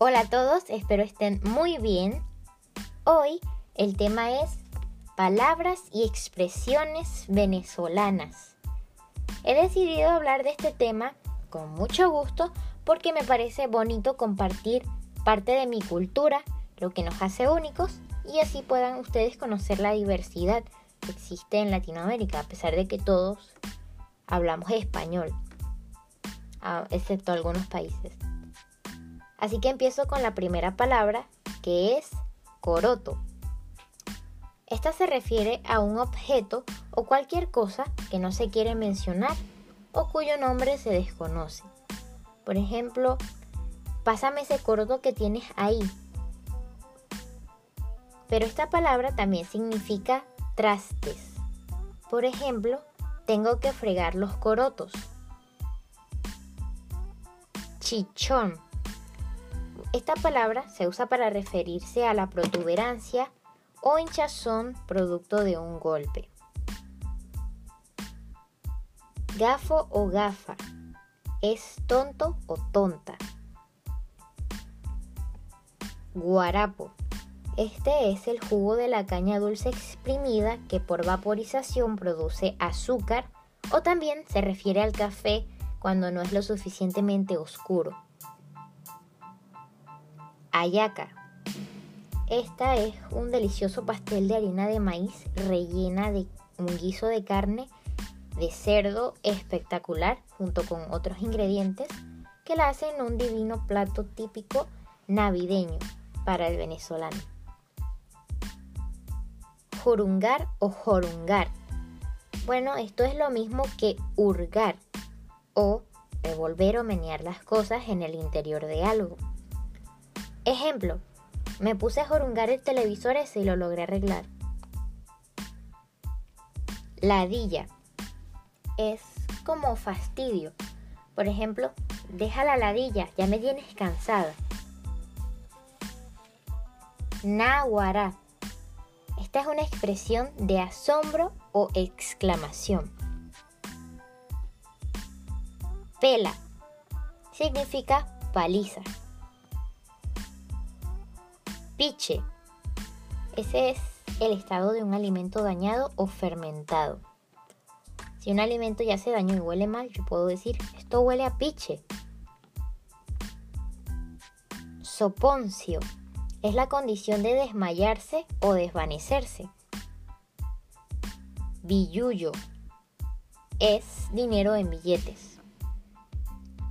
Hola a todos, espero estén muy bien. Hoy el tema es palabras y expresiones venezolanas. He decidido hablar de este tema con mucho gusto porque me parece bonito compartir parte de mi cultura, lo que nos hace únicos y así puedan ustedes conocer la diversidad que existe en Latinoamérica, a pesar de que todos hablamos español, excepto algunos países. Así que empiezo con la primera palabra, que es coroto. Esta se refiere a un objeto o cualquier cosa que no se quiere mencionar o cuyo nombre se desconoce. Por ejemplo, pásame ese coroto que tienes ahí. Pero esta palabra también significa trastes. Por ejemplo, tengo que fregar los corotos. Chichón. Esta palabra se usa para referirse a la protuberancia o hinchazón producto de un golpe. Gafo o gafa es tonto o tonta. Guarapo. Este es el jugo de la caña dulce exprimida que por vaporización produce azúcar o también se refiere al café cuando no es lo suficientemente oscuro. Ayaca. Esta es un delicioso pastel de harina de maíz rellena de un guiso de carne de cerdo espectacular junto con otros ingredientes que la hacen un divino plato típico navideño para el venezolano. Jorungar o jorungar. Bueno, esto es lo mismo que hurgar o revolver o menear las cosas en el interior de algo. Ejemplo, me puse a jorungar el televisor y lo logré arreglar. Ladilla es como fastidio. Por ejemplo, deja la ladilla, ya me tienes cansada. Nahuara. Esta es una expresión de asombro o exclamación. Pela significa paliza. Piche. Ese es el estado de un alimento dañado o fermentado. Si un alimento ya se dañó y huele mal, yo puedo decir, esto huele a piche. Soponcio es la condición de desmayarse o desvanecerse. Billullo es dinero en billetes.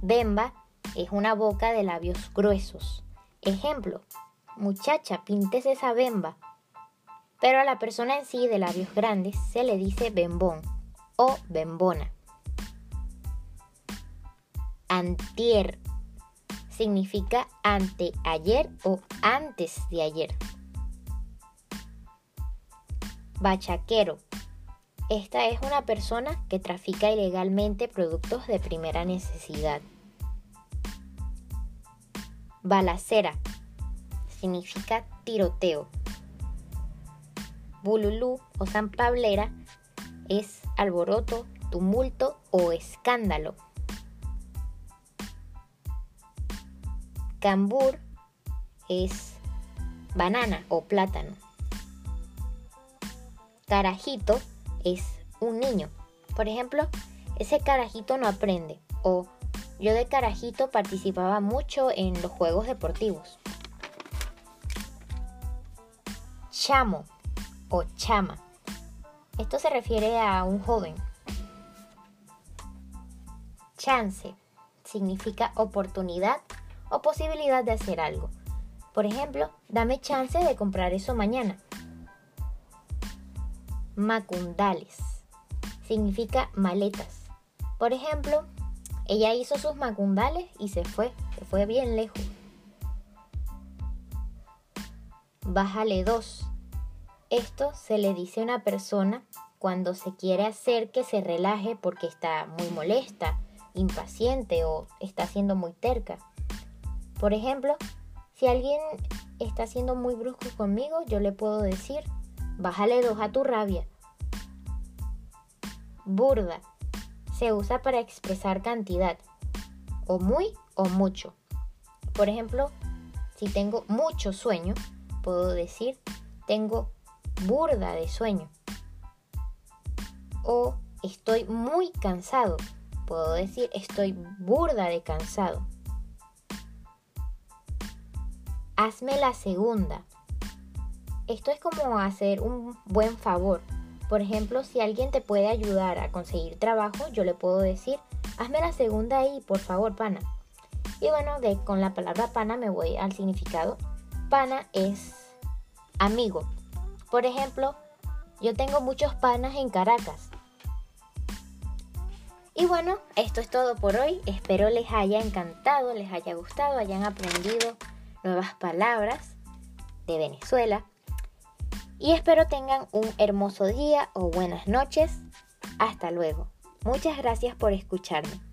Bemba es una boca de labios gruesos. Ejemplo, muchacha, pintes esa bemba. Pero a la persona en sí de labios grandes se le dice bembón o bembona. Antier significa anteayer o antes de ayer. Bachaquero. Esta es una persona que trafica ilegalmente productos de primera necesidad. Balacera significa tiroteo. Bululú o Pablera es alboroto, tumulto o escándalo. Cambur es banana o plátano. Carajito es un niño. Por ejemplo, ese carajito no aprende. O yo de carajito participaba mucho en los juegos deportivos. Chamo o chama. Esto se refiere a un joven. Chance significa oportunidad o posibilidad de hacer algo. Por ejemplo, dame chance de comprar eso mañana. Macundales significa maletas. Por ejemplo, ella hizo sus macundales y se fue, se fue bien lejos. Bájale dos. Esto se le dice a una persona cuando se quiere hacer que se relaje porque está muy molesta, impaciente o está siendo muy terca. Por ejemplo, si alguien está siendo muy brusco conmigo, yo le puedo decir, bájale dos a tu rabia. Burda. Se usa para expresar cantidad. O muy o mucho. Por ejemplo, Si tengo mucho sueño, puedo decir tengo burda de sueño. O estoy muy cansado. Puedo decir estoy burda de cansado. Hazme la segunda. Esto es como hacer un buen favor. Por ejemplo, si alguien te puede ayudar a conseguir trabajo, yo le puedo decir, hazme la segunda ahí, por favor, pana. Y bueno, de, con la palabra pana me voy al significado. Pana es amigo. Por ejemplo, yo tengo muchos panas en Caracas. Y bueno, esto es todo por hoy. Espero les haya encantado, les haya gustado, hayan aprendido nuevas palabras de Venezuela. Y espero tengan un hermoso día o buenas noches. Hasta luego. Muchas gracias por escucharme.